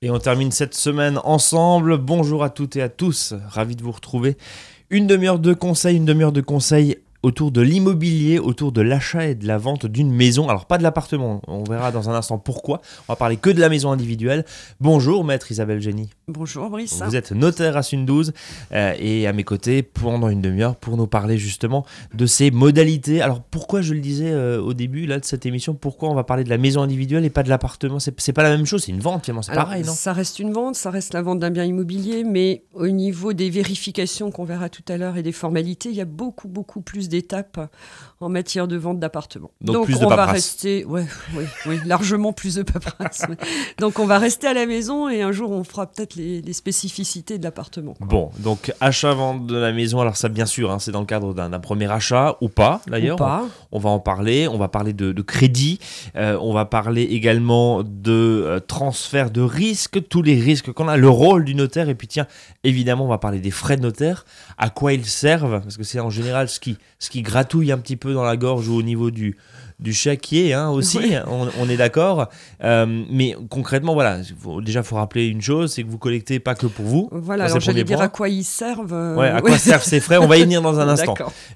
Et on termine cette semaine ensemble. Bonjour à toutes et à tous, ravi de vous retrouver. Une demi-heure de conseils, une demi-heure de conseils autour de l'immobilier, autour de l'achat et de la vente d'une maison. Alors pas de l'appartement, on verra dans un instant pourquoi. On va parler que de la maison individuelle. Bonjour maître Isabelle Génie. Bonjour Brice. Vous êtes notaire à Sundouze euh, et à mes côtés pendant une demi-heure pour nous parler justement de ces modalités. Alors pourquoi je le disais euh, au début là de cette émission, pourquoi on va parler de la maison individuelle et pas de l'appartement? C'est pas la même chose, c'est une vente finalement, c'est pareil non? Ça reste une vente, ça reste la vente d'un bien immobilier, mais au niveau des vérifications qu'on verra tout à l'heure et des formalités, il y a beaucoup beaucoup plus d'étapes en matière de vente d'appartements. Donc, on va rester, ouais, oui, oui, largement plus de paperasse. donc on va rester à la maison et un jour on fera peut-être les, spécificités de l'appartement. Bon, donc achat-vente de la maison, alors ça bien sûr, hein, c'est dans le cadre d'un premier achat ou pas d'ailleurs. On, va en parler, on va parler de, crédit, euh, on va parler également de euh, transfert de risques, tous les risques qu'on a, le rôle du notaire et puis tiens, évidemment on va parler des frais de notaire, à quoi ils servent, parce que c'est en général ce qui, ce qui gratouille un petit peu dans la gorge ou au niveau du, du chéquier hein, aussi, on, est d'accord. Euh, mais concrètement, voilà, déjà, il faut rappeler une chose, c'est que vous collectez pas que pour vous. Voilà, alors j'allais dire à quoi ils servent. Euh, ouais, à quoi servent ces frais, on va y venir dans un instant.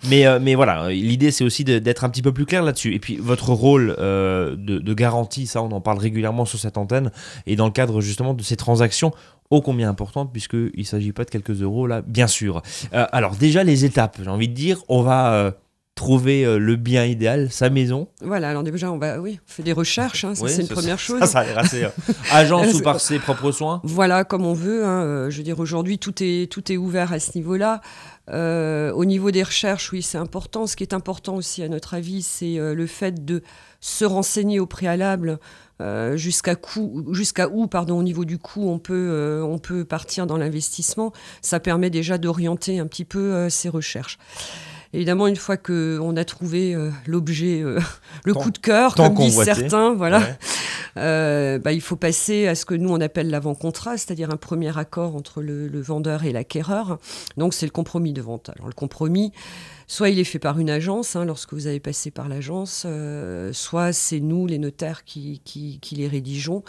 Mais, euh, mais voilà, l'idée, c'est aussi d'être un petit peu plus clair là-dessus. Et puis, votre rôle de, de, garantie, ça, on en parle régulièrement sur cette antenne, et dans le cadre justement de ces transactions, ô combien importantes, puisqu'il ne s'agit pas de quelques euros là, bien sûr. alors déjà les étapes, j'ai envie de dire, on va trouver euh, le bien idéal, sa maison. Voilà, alors déjà, on, va, oui, on fait des recherches, hein, c'est une première chose. Ça, ça a assez euh, agence ou par ses propres soins Voilà, comme on veut. Hein, euh, je veux dire, aujourd'hui, tout est, tout est ouvert à ce niveau-là. au niveau des recherches, oui, c'est important. Ce qui est important aussi, à notre avis, c'est le fait de se renseigner au préalable jusqu'à jusqu'à où, pardon, au niveau du coût, on peut, on peut partir dans l'investissement. Ça permet déjà d'orienter un petit peu ces recherches. Évidemment, une fois qu'on a trouvé euh, l'objet, euh, le coup de cœur, comme disent certains, voilà, euh, bah, il faut passer à ce que nous on appelle l'avant-contrat, c'est-à-dire un premier accord entre le, le vendeur et l'acquéreur. Donc c'est le compromis de vente. Alors le compromis, soit il est fait par une agence, hein, lorsque vous avez passé par l'agence, euh, soit c'est nous, les notaires, qui, qui, les rédigeons.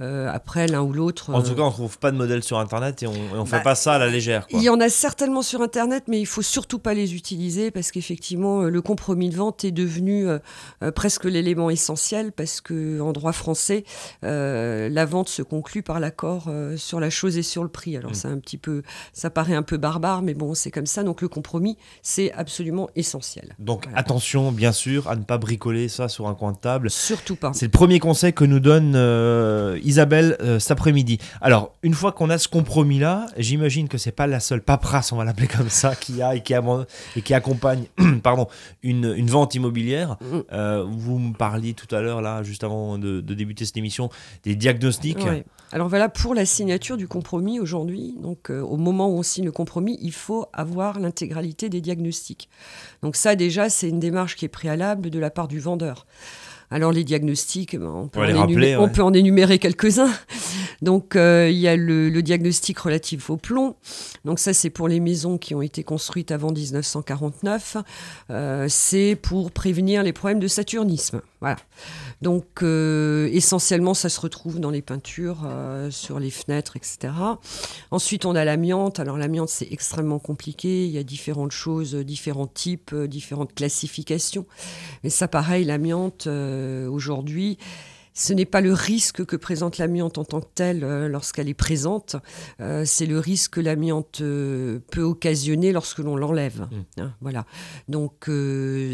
Euh, après, l'un ou l'autre. En tout cas, on ne trouve pas de modèle sur Internet et on ne fait bah, pas ça à la légère. Il y en a certainement sur Internet, mais il faut surtout pas les utiliser parce qu'effectivement, euh, le compromis de vente est devenu presque l'élément essentiel parce qu'en droit français, la vente se conclut par l'accord sur la chose et sur le prix. Alors, mm. c'est un petit peu, ça paraît un peu barbare, mais bon, c'est comme ça. Donc, le compromis, c'est absolument essentiel. Donc attention, bien sûr, à ne pas bricoler ça sur un coin de table. Surtout pas. C'est le premier conseil que nous donne euh, Isabelle euh, cet après-midi. Alors, une fois qu'on a ce compromis-là, j'imagine que c'est pas la seule paperasse, on va l'appeler comme ça, qui a et qui, et qui accompagne pardon, une, une vente immobilière. Mm. Euh, vous me parliez tout à l'heure, là, juste avant de, débuter cette émission, des diagnostics. Alors voilà, pour la signature du compromis aujourd'hui, donc au moment où on signe le compromis, il faut avoir l'intégralité des diagnostics. Donc ça déjà, c'est une démarche qui est préalable de la part du vendeur. Alors les diagnostics, ben, on, peut en énumérer quelques-uns. Donc euh, il y a le, diagnostic relatif au plomb. Donc ça c'est pour les maisons qui ont été construites avant 1949. Euh, c'est pour prévenir les problèmes de saturnisme. Voilà. Donc euh, essentiellement ça se retrouve dans les peintures, sur les fenêtres, etc. Ensuite on a l'amiante. Alors l'amiante c'est extrêmement compliqué. Il y a différentes choses, différents types, différentes classifications. Mais ça pareil l'amiante euh, aujourd'hui, ce n'est pas le risque que présente l'amiante en tant que telle euh, lorsqu'elle est présente, euh, c'est le risque que l'amiante peut occasionner lorsque l'on l'enlève. Mmh. Hein, voilà. Donc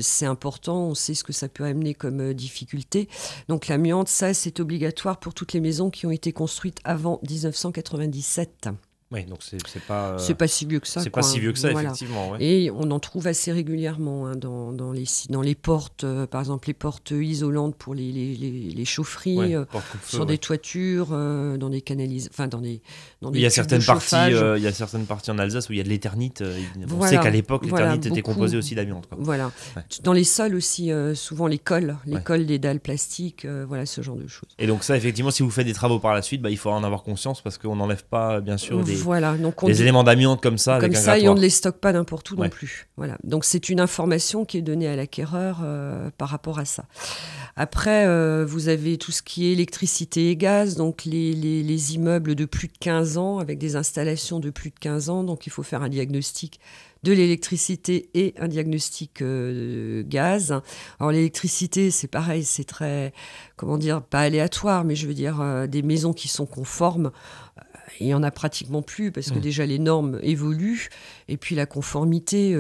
c'est important, on sait ce que ça peut amener comme difficulté. Donc l'amiante, ça c'est obligatoire pour toutes les maisons qui ont été construites avant 1997. Oui, donc c'est pas. Euh, c'est pas si vieux que ça. C'est pas si vieux que ça, effectivement. Et on en trouve assez régulièrement hein, dans, dans, les, dans les portes, euh, par exemple les portes isolantes pour les, les, les chaufferies, euh, sur des toitures, dans des canalisations, enfin dans des. Dans des il y a certaines parties, il y a certaines parties en Alsace où il y a de l'éternite. on sait qu'à l'époque, l'éternite était composée aussi d'amiante. Voilà. Dans les sols aussi, souvent les cols, les cols des dalles plastiques, voilà ce genre de choses. Et donc ça, effectivement, si vous faites des travaux par la suite, bah, il faut en avoir conscience parce qu'on n'enlève pas, bien sûr, des voilà, donc des éléments d'amiante comme ça. Comme ça, et on ne les stocke pas n'importe où non plus. Voilà. Donc c'est une information qui est donnée à l'acquéreur par rapport à ça. Après, vous avez tout ce qui est électricité et gaz, donc les, les, les, immeubles de plus de 15 ans, avec des installations de plus de 15 ans, donc il faut faire un diagnostic de l'électricité et un diagnostic euh, gaz. Alors l'électricité, c'est pareil, c'est très, comment dire, pas aléatoire, mais je veux dire euh, des maisons qui sont conformes. Euh, il n'y en a pratiquement plus parce que mmh. déjà les normes évoluent et puis la conformité.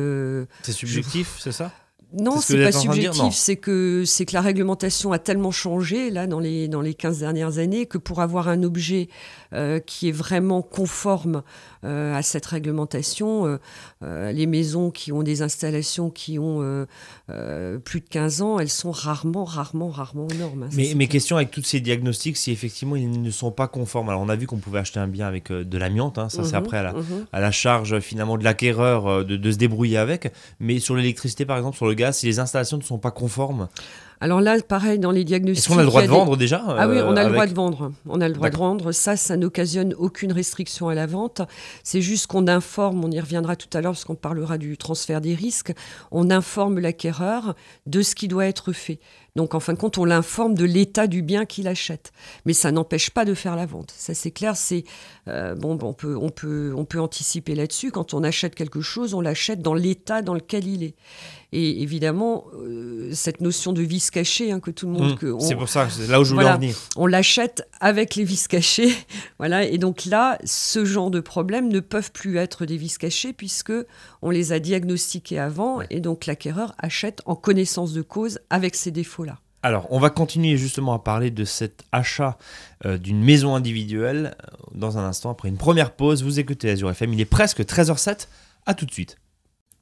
c'est subjectif, c'est ça? Non, c'est pas subjectif, c'est que c'est que la réglementation a tellement changé là dans les dans les 15 dernières années que pour avoir un objet euh, qui est vraiment conforme euh, à cette réglementation, euh, les maisons qui ont des installations qui ont plus de 15 ans, elles sont rarement rarement rarement aux normes. Hein, mais mes questions avec tous ces diagnostics, si effectivement ils ne sont pas conformes. Alors on a vu qu'on pouvait acheter un bien avec de l'amiante, hein, ça c'est mhm, après à la, mhm. à la, charge finalement de l'acquéreur de, de se débrouiller avec. Mais sur l'électricité par exemple, sur le gaz, si les installations ne sont pas conformes alors là, pareil, dans les diagnostics. Est-ce qu'on a le droit de vendre déjà Ah oui, on a le droit de vendre. On a le droit de vendre. Ça, ça n'occasionne aucune restriction à la vente. C'est juste qu'on informe, on y reviendra tout à l'heure parce qu'on parlera du transfert des risques, on informe l'acquéreur de ce qui doit être fait. Donc en fin de compte, on l'informe de l'état du bien qu'il achète. Mais ça n'empêche pas de faire la vente. Ça c'est clair, c'est euh, bon, on peut on peut on peut anticiper là-dessus. Quand on achète quelque chose, on l'achète dans l'état dans lequel il est. Et évidemment, euh, cette notion de vis caché hein, que tout le monde. Mmh. c'est pour ça, c'est là où je voulais en venir. On l'achète avec les vis cachés, voilà. Et donc là, ce genre de problèmes ne peuvent plus être des vis cachés puisque on les a diagnostiqués avant, et donc l'acquéreur achète en connaissance de cause avec ces défauts-là. Alors, on va continuer justement à parler de cet achat euh, d'une maison individuelle euh, dans un instant, après une première pause. Vous écoutez Azure FM, il est presque 13h07. À tout de suite.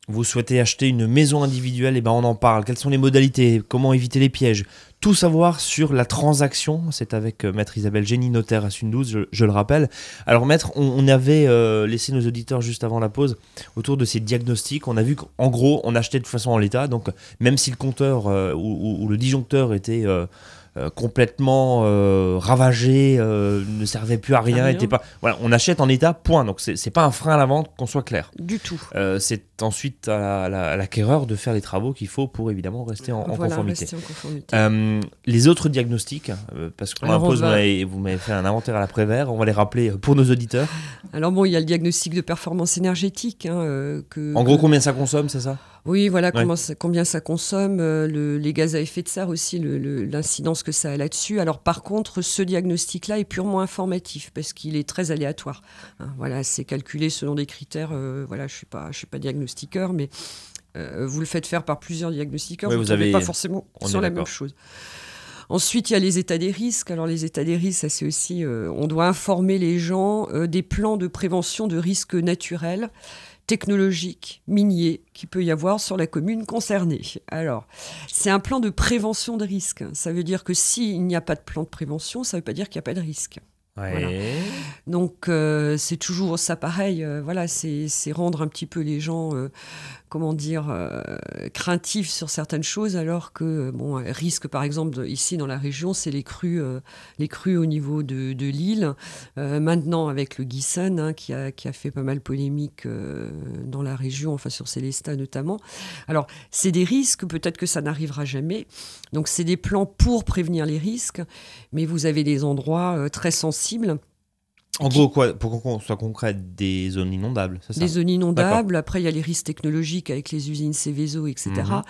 Vous souhaitez acheter une maison individuelle, et eh ben on en parle. Quelles sont les modalités? Comment éviter les pièges? Tout savoir sur la transaction. C'est avec euh, Maître Isabelle Génie, notaire à Sundouze, je, le rappelle. Alors Maître, on, avait euh, laissé nos auditeurs juste avant la pause autour de ces diagnostics. On a vu qu'en gros, on achetait de toute façon en l'état. Donc même si le compteur euh, ou, le disjoncteur était... Euh, complètement euh, ravagé, euh, ne servait plus à rien, était pas. Voilà, on achète en état, point. Donc c'est pas un frein à la vente, qu'on soit clair. Du tout. c'est ensuite à l'acquéreur de faire les travaux qu'il faut pour évidemment rester en, conformité. les autres diagnostics, parce qu'on impose, vous m'avez fait un inventaire à l'après-vert, on va les rappeler pour nos auditeurs. Alors bon, il y a le diagnostic de performance énergétique. Hein, que, en gros, combien ça consomme, c'est ça? Oui, voilà combien ça consomme, euh, les gaz à effet de serre aussi, l'incidence que ça a là-dessus. Alors par contre, ce diagnostic-là est purement informatif parce qu'il est très aléatoire. Hein, voilà, c'est calculé selon des critères. Euh, voilà, je suis pas, je suis pas diagnostiqueur, mais euh, vous le faites faire par plusieurs diagnostiqueurs. vous n'avez pas forcément sur la même chose. Ensuite, il y a les états des risques. Alors, les états des risques, ça c'est aussi, on doit informer les gens des plans de prévention de risques naturels technologique, minier, qui peut y avoir sur la commune concernée. Alors, c'est un plan de prévention de risque. Ça veut dire que s'il n'y a pas de plan de prévention, ça ne veut pas dire qu'il n'y a pas de risque. Donc euh, c'est toujours ça pareil, euh, voilà, c'est rendre un petit peu les gens euh, comment dire, euh, craintif sur certaines choses, alors que, bon, risque par exemple ici dans la région, c'est les crues, les crues au niveau de, de l'île. Maintenant avec le Guissen, hein, qui, a, qui, a, fait pas mal polémique dans la région, enfin sur Célestat notamment. Alors, c'est des risques, peut-être que ça n'arrivera jamais. Donc, c'est des plans pour prévenir les risques, mais vous avez des endroits très sensibles cible en gros, quoi, pour qu'on soit concret, des zones inondables, c'est ça Des zones inondables. Après, il y a les risques technologiques avec les usines Céveso, etc. Mhm.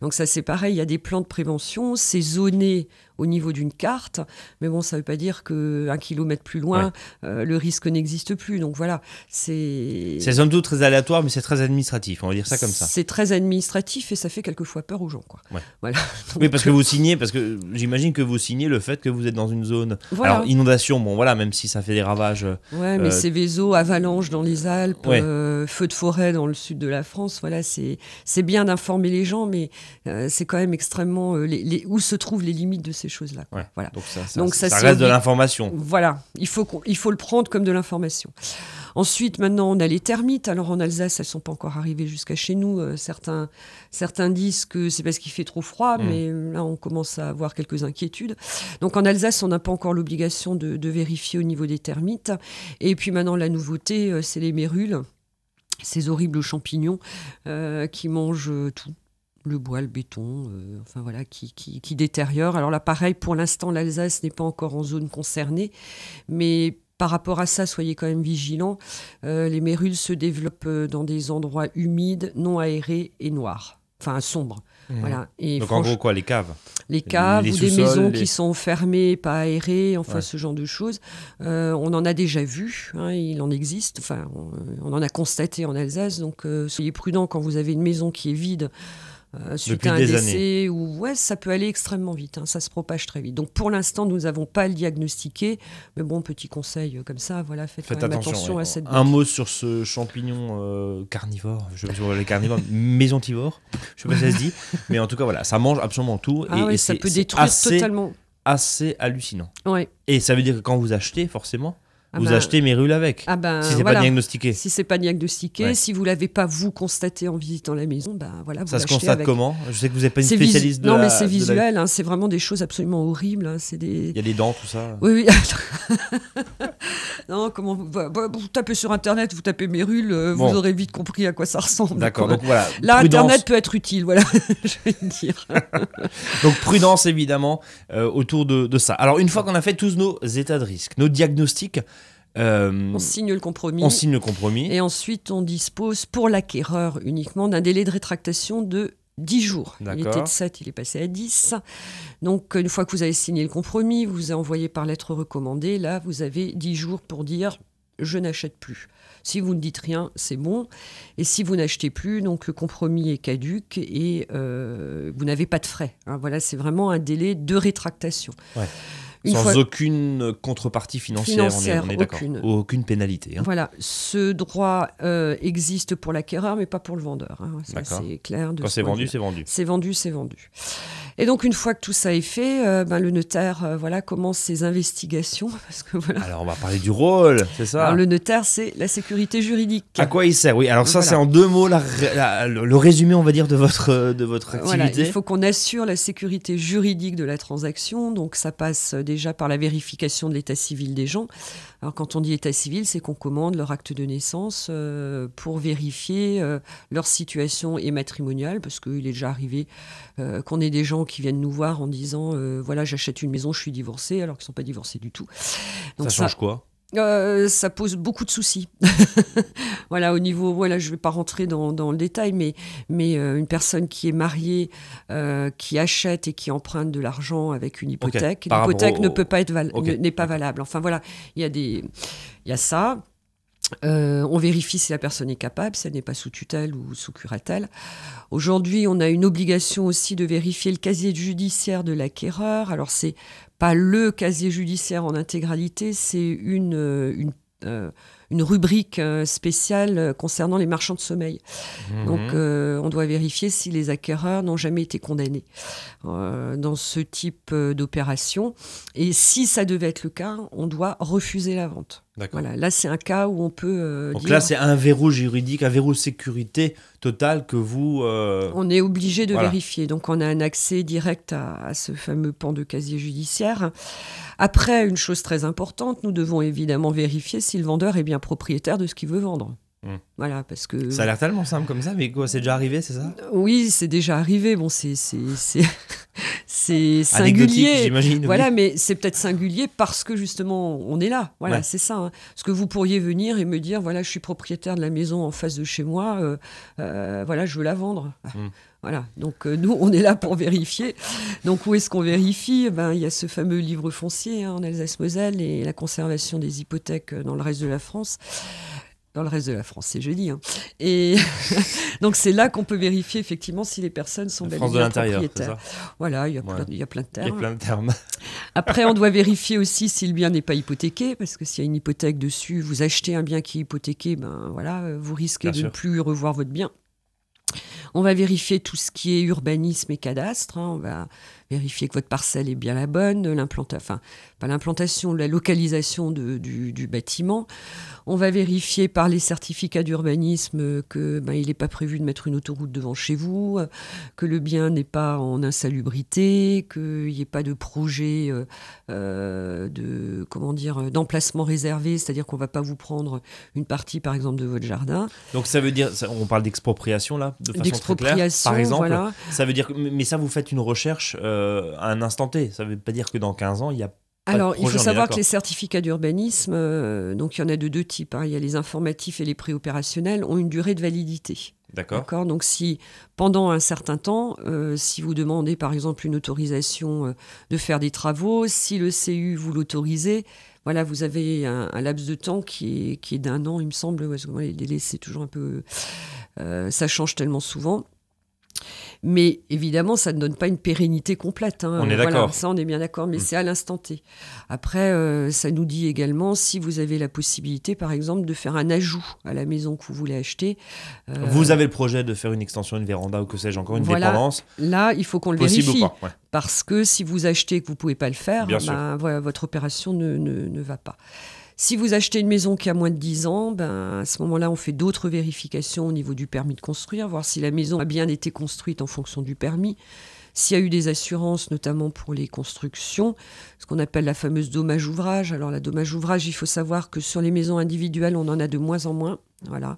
Donc ça, c'est pareil. Il y a des plans de prévention. C'est zoné au niveau d'une carte. Mais bon, ça ne veut pas dire qu'un kilomètre plus loin, euh, le risque n'existe plus. Donc voilà, c'est. C'est somme toute très aléatoire, mais c'est très administratif. On va dire ça comme ça. C'est très administratif et ça fait quelquefois peur aux gens. Quoi. Voilà. oui, parce que vous signez, parce que j'imine que vous signez le fait que vous êtes dans une zone. Alors, inondation, bon voilà, même si ça fait des ravages. Ouais, mais euh, c'est Vézo, avalanche dans les Alpes, euh, feu de forêt dans le sud de la France. Voilà, c'est bien d'informer les gens, mais c'est quand même extrêmement. Les, où se trouvent les limites de ces choses-là. Voilà. Donc ça, reste de l'information. Voilà, il faut, il faut le prendre comme de l'information. Ensuite, maintenant, on a les termites. Alors en Alsace, elles sont pas encore arrivées jusqu'à chez nous. Euh, certains, certains disent que c'est parce qu'il fait trop froid, mm. mais là, on commence à avoir quelques inquiétudes. Donc en Alsace, on n'a pas encore l'obligation de, de, vérifier au niveau des termites. Et puis maintenant, la nouveauté, c'est les mérules ces horribles champignons qui mangent tout le bois, le béton, euh, enfin voilà, qui, qui. Alors là, pareil, pour l'instant, l'Alsace n'est pas encore en zone concernée, mais par rapport à ça, soyez quand même vigilants. Euh, les mérules se développent euh, dans des endroits humides, non aérés et noirs, enfin sombres. Mmh. Voilà. Et Donc en gros quoi, les caves Les caves ou des maisons qui sont fermées, pas aérées, enfin ce genre de choses. on en a déjà vu, hein, il en existe, enfin on, en a constaté en Alsace, donc soyez prudents quand vous avez une maison qui est vide. Euh, suite à un décès, ou ouais, ça peut aller extrêmement vite, hein, ça se propage très vite. Donc pour l'instant, nous n'avons pas le diagnostiqué, mais bon, petit conseil euh, comme ça, voilà, faites, attention, à cette. Un mot sur ce champignon euh, carnivore, je sais pas les carnivores, mésontivore, je sais pas si ça se dit, mais en tout cas voilà, ça mange absolument tout ah et, ça peut détruire totalement. Assez hallucinant. Ouais. Et ça veut dire que quand vous achetez, forcément, ah vous ben, achetez Mérule avec. Ah ben, si c'est pas diagnostiqué. Si c'est pas diagnostiqué, si vous l'avez pas vous constaté en visitant la maison, ben voilà. Vous ça se constate comment? Je sais que vous n'êtes pas une spécialiste de Non, mais c'est visuel. Hein, c'est vraiment des choses absolument horribles. Hein, c'est des. Il y a des dents, tout ça. Oui, oui. non, comment vous, bah, bah, vous, tapez sur internet, vous tapez Mérule, euh, vous aurez vite compris à quoi ça ressemble. D'accord. Donc voilà. Là, internet peut être utile. Voilà, je vais dire. donc prudence évidemment euh, autour de, de ça. Alors une fois qu'on a fait tous nos états de risque, nos diagnostics. Euh, on signe le compromis. On signe le compromis. Et ensuite, on dispose pour l'acquéreur uniquement d'un délai de rétractation de 10 jours. Il était de 7, il est passé à 10. Donc, une fois que vous avez signé le compromis, vous avez envoyé par lettre recommandée. Là, vous avez 10 jours pour dire je n'achète plus. Si vous ne dites rien, c'est bon. Et si vous n'achetez plus, donc le compromis est caduque et euh, vous n'avez pas de frais. Hein. voilà, c'est vraiment un délai de rétractation. Ouais. Sans aucune contrepartie financière, on est, d'accord. Aucune. pénalité. Hein. Voilà, ce droit euh, existe pour l'acquéreur, mais pas pour le vendeur. Hein. C'est clair. Quand c'est vendu, c'est vendu. C'est vendu, c'est vendu. Et donc, une fois que tout ça est fait, euh, ben, le notaire euh, voilà, commence ses investigations. Parce que, voilà. Alors, on va parler du rôle, c'est ça alors, Le notaire, c'est la sécurité juridique. À quoi il sert Oui, alors ça, c'est en deux mots le résumé, on va dire, de votre, de votre activité. il faut qu'on assure la sécurité juridique de la transaction. Donc, ça passe déjà par la vérification de l'état civil des gens. Alors quand on dit état civil, c'est qu'on commande leur acte de naissance euh, pour vérifier euh, leur situation et matrimoniale, parce qu'il est déjà arrivé euh, qu'on ait des gens qui viennent nous voir en disant voilà j'achète une maison, je suis divorcé, alors qu'ils ne sont pas divorcés du tout. Donc, ça change quoi? Euh, ça pose beaucoup de soucis. voilà, au niveau, voilà, je ne vais pas rentrer dans, dans, le détail, mais, mais euh, une personne qui est mariée, euh, qui achète et qui emprunte de l'argent avec une hypothèque, l'hypothèque ne peut pas être n'est pas valable. Enfin voilà, il y a des, il y a ça. On vérifie si la personne est capable, si elle n'est pas sous tutelle ou sous curatelle. Aujourd'hui, on a une obligation aussi de vérifier le casier judiciaire de l'acquéreur. Alors, c'est pas le casier judiciaire en intégralité, c'est une, euh, euh, une, rubrique euh, spéciale concernant les marchands de sommeil. Mhm. Donc on doit vérifier si les acquéreurs n'ont jamais été condamnés dans ce type d'opération. Et si ça devait être le cas, on doit refuser la vente. Voilà, là c'est un cas où on peut. Euh, Donc là c'est un verrou juridique, un verrou sécurité total que vous. Euh, on est obligé de vérifier. Donc on a un accès direct à, ce fameux pan de casier judiciaire. Après, une chose très importante, nous devons évidemment vérifier si le vendeur est bien propriétaire de ce qu'il veut vendre. Hmm. Voilà, parce que. Ça a l'air tellement simple comme ça, mais quoi, c'est déjà arrivé, c'est ça? Oui, c'est déjà arrivé. Bon, c'est c'est singulier. Voilà, mais c'est peut-être singulier parce que justement, on est là. Voilà, c'est ça. Hein. Parce que vous pourriez venir et me dire, voilà, je suis propriétaire de la maison en face de chez moi. Euh, euh, voilà, je veux la vendre. Hmm. Voilà, donc euh, nous, on est là pour vérifier. Donc où est-ce qu'on vérifie? Ben, Il y a ce fameux livre foncier hein, en Alsace-Moselle et la conservation des hypothèques dans le reste de la France dans le reste de la France, c'est jeudi. Hein. Et donc c'est là qu'on peut vérifier effectivement si les personnes sont bel et bien propriétaires. Voilà, il y, a plein, il y a plein de termes. Il y a plein de termes. Après, on doit vérifier aussi si le bien n'est pas hypothéqué, parce que s'il y a une hypothèque dessus, vous achetez un bien qui est hypothéqué, ben voilà, vous risquez de ne plus revoir votre bien. On va vérifier tout ce qui est urbanisme et cadastre. Hein. On va vérifier que votre parcelle est bien la bonne, l'implantation, enfin, pas l'implantation, la localisation de, du, du, bâtiment. On va vérifier par les certificats d'urbanisme que ben, il n'est pas prévu de mettre une autoroute devant chez vous, que le bien n'est pas en insalubrité, qu'il n'y ait pas de projet euh, euh, de comment dire d'emplacement réservé, c'est-à-dire qu'on va pas vous prendre une partie par exemple de votre jardin. Donc ça veut dire, on parle d'expropriation là, de façon très claire, par exemple. Voilà. Ça veut dire, mais ça vous faites une recherche euh, à un instant T. Ça ne veut pas dire que dans 15 ans il y a alors, il faut savoir que les certificats d'urbanisme, euh, donc il y en a de deux types. Hein. Il y a les informatifs et les préopérationnels, ont une durée de validité. D'accord. Donc, si pendant un certain temps, euh, si vous demandez par exemple une autorisation euh, de faire des travaux, si le CU vous l'autorisez, voilà, vous avez un, laps de temps qui est, qui est d'un an, il me semble. les délais, c'est toujours un peu. ça change tellement souvent. Mais évidemment, ça ne donne pas une pérennité complète. Hein. On est d'accord. Ça, on est bien d'accord, mais mm. c'est à l'instant T. Après, euh, ça nous dit également si vous avez la possibilité, par exemple, de faire un ajout à la maison que vous voulez acheter. Euh, vous avez le projet de faire une extension, une véranda ou que sais-je encore, une dépendance? Là, il faut qu'on le vérifie. Parce que si vous achetez et que vous ne pouvez pas le faire, ben, votre opération ne, ne, ne va pas. Si vous achetez une maison qui a moins de 10 ans, ben, à ce moment-là, on fait d'autres vérifications au niveau du permis de construire, voir si la maison a bien été construite en fonction du permis. S'il y a eu des assurances, notamment pour les constructions, ce qu'on appelle la fameuse dommage ouvrage. Alors la dommage ouvrage, il faut savoir que sur les maisons individuelles, on en a de moins en moins. Voilà.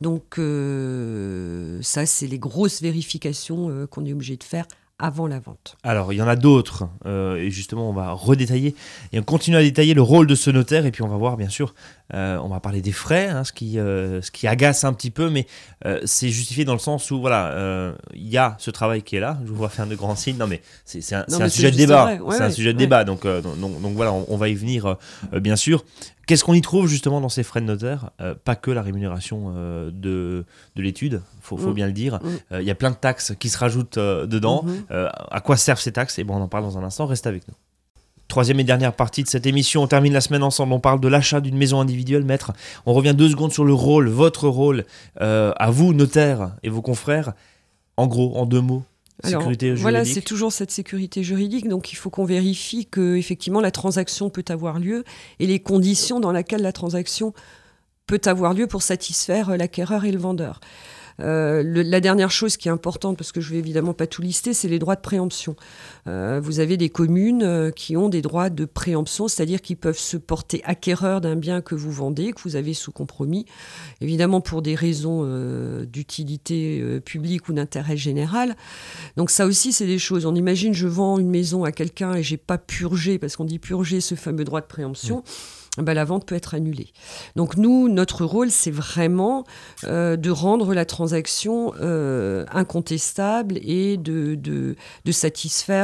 Donc euh, ça, c'est les grosses vérifications euh, qu'on est obligé de faire avant la vente. Alors, il y en a d'autres, euh, et justement, on va redétailler, et on continue à détailler le rôle de ce notaire, et puis on va voir, bien sûr, euh, on va parler des frais, hein, ce, qui, euh, ce qui agace un petit peu, mais c'est justifié dans le sens où, voilà, il y a ce travail qui est là, je vous vois faire de grands signes, non mais c'est un, sujet de débat, c'est un sujet de débat, donc, donc, donc, voilà, on, va y venir, bien sûr. Qu'est-ce qu'on y trouve justement dans ces frais de notaire? Pas que la rémunération de, de l'étude, faut, faut mm. bien le dire. Mm. Il y a plein de taxes qui se rajoutent dedans. Mm-hmm. Euh, à quoi servent ces taxes? Et eh bon, on en parle dans un instant, reste avec nous. Troisième et dernière partie de cette émission, on termine la semaine ensemble, on parle de l'achat d'une maison individuelle, maître. On revient deux secondes sur le rôle, votre rôle, euh, à vous, notaire et vos confrères. En gros, en deux mots, sécurité juridique. Voilà, c'est toujours cette sécurité juridique, donc il faut qu'on vérifie que effectivement la transaction peut avoir lieu et les conditions dans lesquelles la transaction peut avoir lieu pour satisfaire l'acquéreur et le vendeur. Euh, la dernière chose qui est importante, parce que je vais évidemment pas tout lister, c'est les droits de préemption. Euh, vous avez des communes euh, qui ont des droits de préemption, c'est-à-dire qu'ils peuvent se porter acquéreurs d'un bien que vous vendez, que vous avez sous compromis, évidemment pour des raisons d'utilité publique ou d'intérêt général. Donc ça aussi, c'est des choses. On imagine, je vends une maison à quelqu'un et j'ai pas purgé, parce qu'on dit purger ce fameux droit de préemption. Ben, la vente peut être annulée. Donc nous, notre rôle, c'est vraiment euh, de rendre la transaction euh, incontestable et de, de, de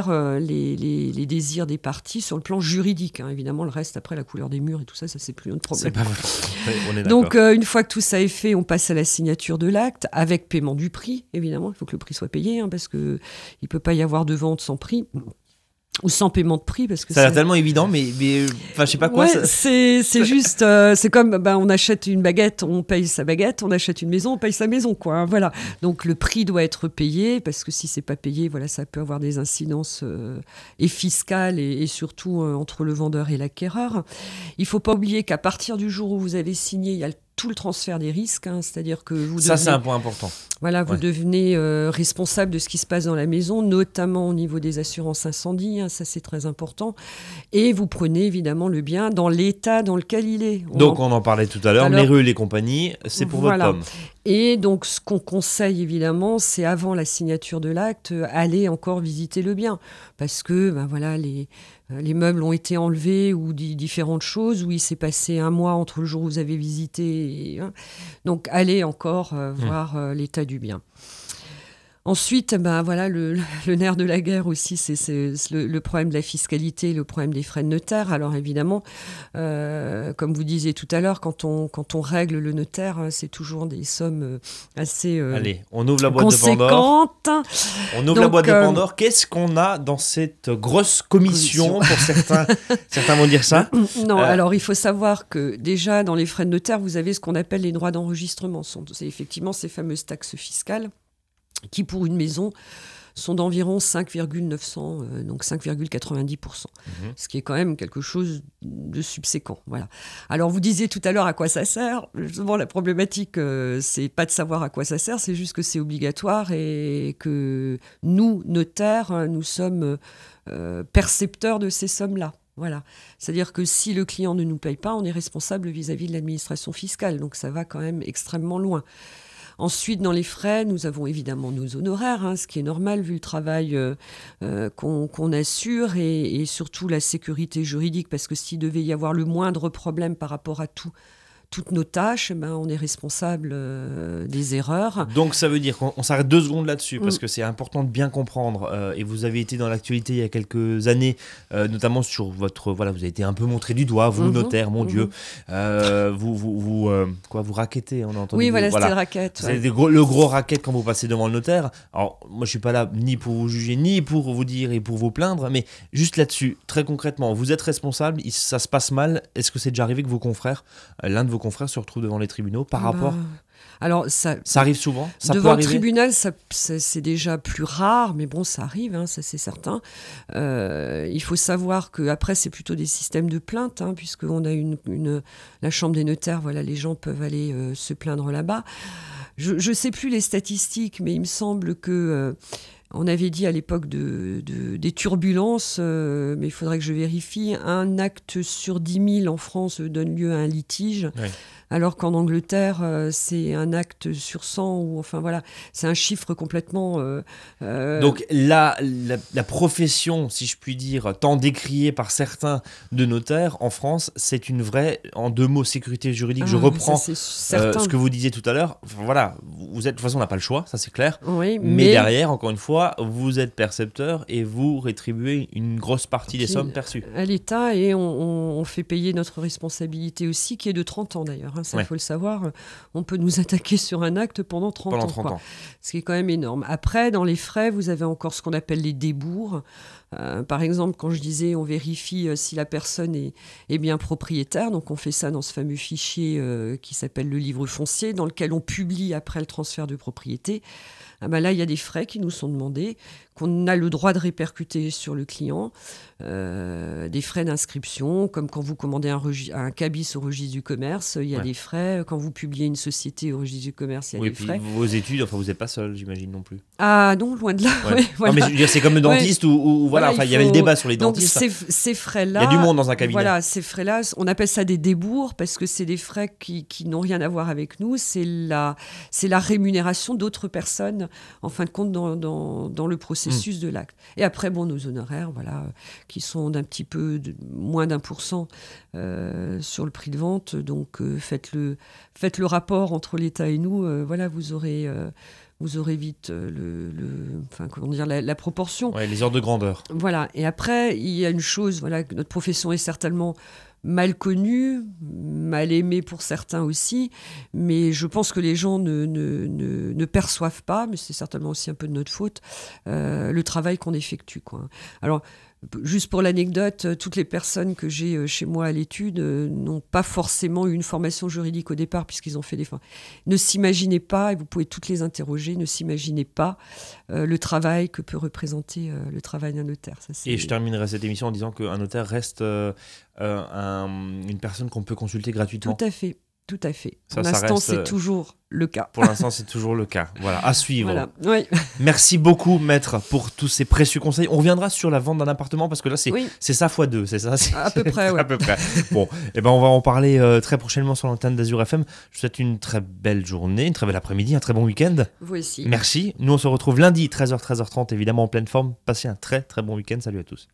euh, les, les, les, désirs des parties sur le plan juridique. Hein. Évidemment, le reste, après la couleur des murs et tout ça, ça c'est plus notre problème. Pas Donc une fois que tout ça est fait, on passe à la signature de l'acte avec paiement du prix, évidemment. Il faut que le prix soit payé hein, parce qu'il ne peut pas y avoir de vente sans prix ou sans paiement de prix parce que ça a l'air tellement évident mais mais enfin je sais pas quoi c'est c'est juste euh, c'est comme ben on achète une baguette on paye sa baguette on achète une maison on paye sa maison quoi hein, voilà. Donc le prix doit être payé parce que si c'est pas payé voilà ça peut avoir des incidences euh, et fiscales et, surtout euh, entre le vendeur et l'acquéreur. Il faut pas oublier qu'à partir du jour où vous avez signé il y a le tout le transfert des risques, hein, c'est-à-dire que vous ça c'est un point important. Voilà, vous devenez euh, responsable de ce qui se passe dans la maison, notamment au niveau des assurances incendie, hein, ça c'est très important, et vous prenez évidemment le bien dans l'état dans lequel il est. donc on en parlait tout à l'heure, les rues, les compagnies, c'est pour votre pomme. Et donc ce qu'on conseille évidemment, c'est avant la signature de l'acte, aller encore visiter le bien, parce que ben voilà les euh, les meubles ont été enlevés ou différentes choses, où il s'est passé un mois entre le jour où vous avez visité. Hein. Donc allez encore euh, mmh. voir euh, l'état du bien. Ensuite, ben voilà, le, nerf de la guerre aussi, c'est le, problème de la fiscalité, le problème des frais de notaire. Alors évidemment, euh, comme vous disiez tout à l'heure, quand on, quand on règle le notaire, hein, c'est toujours des sommes euh, assez euh, Allez, on ouvre la boîte de Pandore. On ouvre la boîte de Pandore. Qu'est-ce qu'on a dans cette grosse commission, pour certains Certains vont dire ça. Non, alors il faut savoir que déjà dans les frais de notaire, vous avez ce qu'on appelle les droits d'enregistrement. C'est effectivement ces fameuses taxes fiscales qui, pour une maison, sont d'environ 5,900, euh, donc 5,90%, mhm. ce qui est quand même quelque chose de subséquent. Voilà. Alors vous disiez tout à l'heure à quoi ça sert. Justement, la problématique, euh, c'est pas de savoir à quoi ça sert, c'est juste que c'est obligatoire et que nous, notaires, nous sommes euh, percepteurs de ces sommes-là. Voilà. C'est-à-dire que si le client ne nous paye pas, on est responsable vis-à-vis de l'administration fiscale. Donc ça va quand même extrêmement loin. Ensuite, dans les frais, nous avons évidemment nos honoraires, hein, ce qui est normal vu le travail euh, euh, qu'on assure et, et, surtout la sécurité juridique, parce que s'il devait y avoir le moindre problème par rapport à tout, toutes nos tâches, eh ben, on est responsable euh, des erreurs. Donc ça veut dire qu'on s'arrête deux secondes là-dessus, parce mm. que c'est important de bien comprendre, euh, et vous avez été dans l'actualité il y a quelques années, euh, notamment sur votre... Voilà, vous avez été un peu montré du doigt, vous, mm-hmm. notaire, mon Dieu. Mm-hmm. vous, vous, vous quoi, vous raquettez, on a entendu. Oui, voilà, c'était le raquette. C'est le gros raquette quand vous passez devant le notaire. Alors, moi, je suis pas là ni pour vous juger, ni pour vous dire et pour vous plaindre, mais juste là-dessus, très concrètement, vous êtes responsable, ça se passe mal, est-ce que c'est déjà arrivé que vos confrères, l'un de vos confrères se retrouvent devant les tribunaux par bah, rapport alors ça, ça arrive souvent. Ça devant le tribunal, ça, c'est déjà plus rare, mais bon, ça arrive, hein, ça c'est certain. Euh, il faut savoir que après c'est plutôt des systèmes de plainte, hein, puisqu'on a une, une, la chambre des notaires. Voilà, les gens peuvent aller euh, se plaindre là-bas. Je ne sais plus les statistiques, mais il me semble que euh, on avait dit à l'époque de, des turbulences, euh, mais il faudrait que je vérifie, un acte sur 10 000 en France donne lieu à un litige alors qu'en Angleterre, euh, c'est un acte sur 100, ou enfin voilà, c'est un chiffre complètement... Euh, euh, Donc la, la, profession, si je puis dire, tant décriée par certains de notaires en France, c'est une vraie, en deux mots, sécurité juridique. je ah, reprends ce que vous disiez tout à l'heure. voilà, vous êtes, de toute façon, on n'a pas le choix, ça c'est clair. Oui, mais... derrière, encore une fois, vous êtes percepteur et vous rétribuez une grosse partie des sommes perçues. À l'État, et on, on fait payer notre responsabilité aussi, qui est de 30 ans d'ailleurs. Hein ça il faut le savoir, on peut nous attaquer sur un acte pendant 30, ans, Ce qui est quand même énorme. Après, dans les frais, vous avez encore ce qu'on appelle les débours. Euh, par exemple, quand je disais on vérifie euh, si la personne est, est, bien propriétaire, donc on fait ça dans ce fameux fichier euh, qui s'appelle le livre foncier, dans lequel on publie après le transfert de propriété. Ah ben là, il y a des frais qui nous sont demandés, qu'on a le droit de répercuter sur le client, des frais d'inscription, comme quand vous commandez un, un, cabis au registre du commerce, il y a des frais. Quand vous publiez une société au registre du commerce, il y a des frais. Vos études, enfin, vous n'êtes pas seul, j'imagine non plus. Ah non, loin de là. Non, mais c'est comme le dentiste où, voilà, enfin, il, y avait le débat sur les dentistes. Donc ces, frais-là. Il y a du monde dans un cabinet. Voilà, ces frais-là, on appelle ça des débours parce que c'est des frais qui, qui n'ont rien à voir avec nous. C'est la, c'est la rémunération d'autres personnes en fin de compte dans, dans, le processus mm. de l'acte. Et après, bon, nos honoraires, voilà, qui sont d'un petit peu de, moins d'un pour cent euh, sur le prix de vente. Donc euh, faites, le, faites le rapport entre l'État et nous. Euh, voilà, vous aurez vous aurez vite le, enfin comment dire la, proportion. Ouais, les ordres de grandeur. Voilà. Et après, il y a une chose, voilà, que notre profession est certainement mal connu, mal aimé pour certains aussi, mais je pense que les gens ne, ne, ne, perçoivent pas, mais c'est certainement aussi un peu de notre faute, euh, le travail qu'on effectue. Quoi. Alors, Juste pour l'anecdote, euh, toutes les personnes que j'ai euh, chez moi à l'étude euh, n'ont pas forcément eu une formation juridique au départ puisqu'ils ont fait des Ne s'imaginez pas, et vous pouvez toutes les interroger, ne s'imaginez pas le travail que peut représenter le travail d'un notaire. et je terminerai cette émission en disant qu'un notaire reste une personne qu'on peut consulter gratuitement. Tout à fait. Tout à fait. Pour l'instant, c'est euh, toujours le cas. Pour l'instant, c'est toujours le cas. Voilà, à suivre. Oui. Merci beaucoup, maître, pour tous ces précieux conseils. On reviendra sur la vente d'un appartement parce que là, c'est c'est ça fois deux, c'est ça À peu près, À peu près. Bon, et eh ben, on va en parler euh, très prochainement sur l'antenne d'Azur FM. Je vous souhaite une très belle journée, une très belle après-midi, un très bon week-end. Vous aussi. Merci. Nous, on se retrouve lundi, 13h, 13h30, évidemment en pleine forme. Passez un très, très bon week-end. Salut à tous.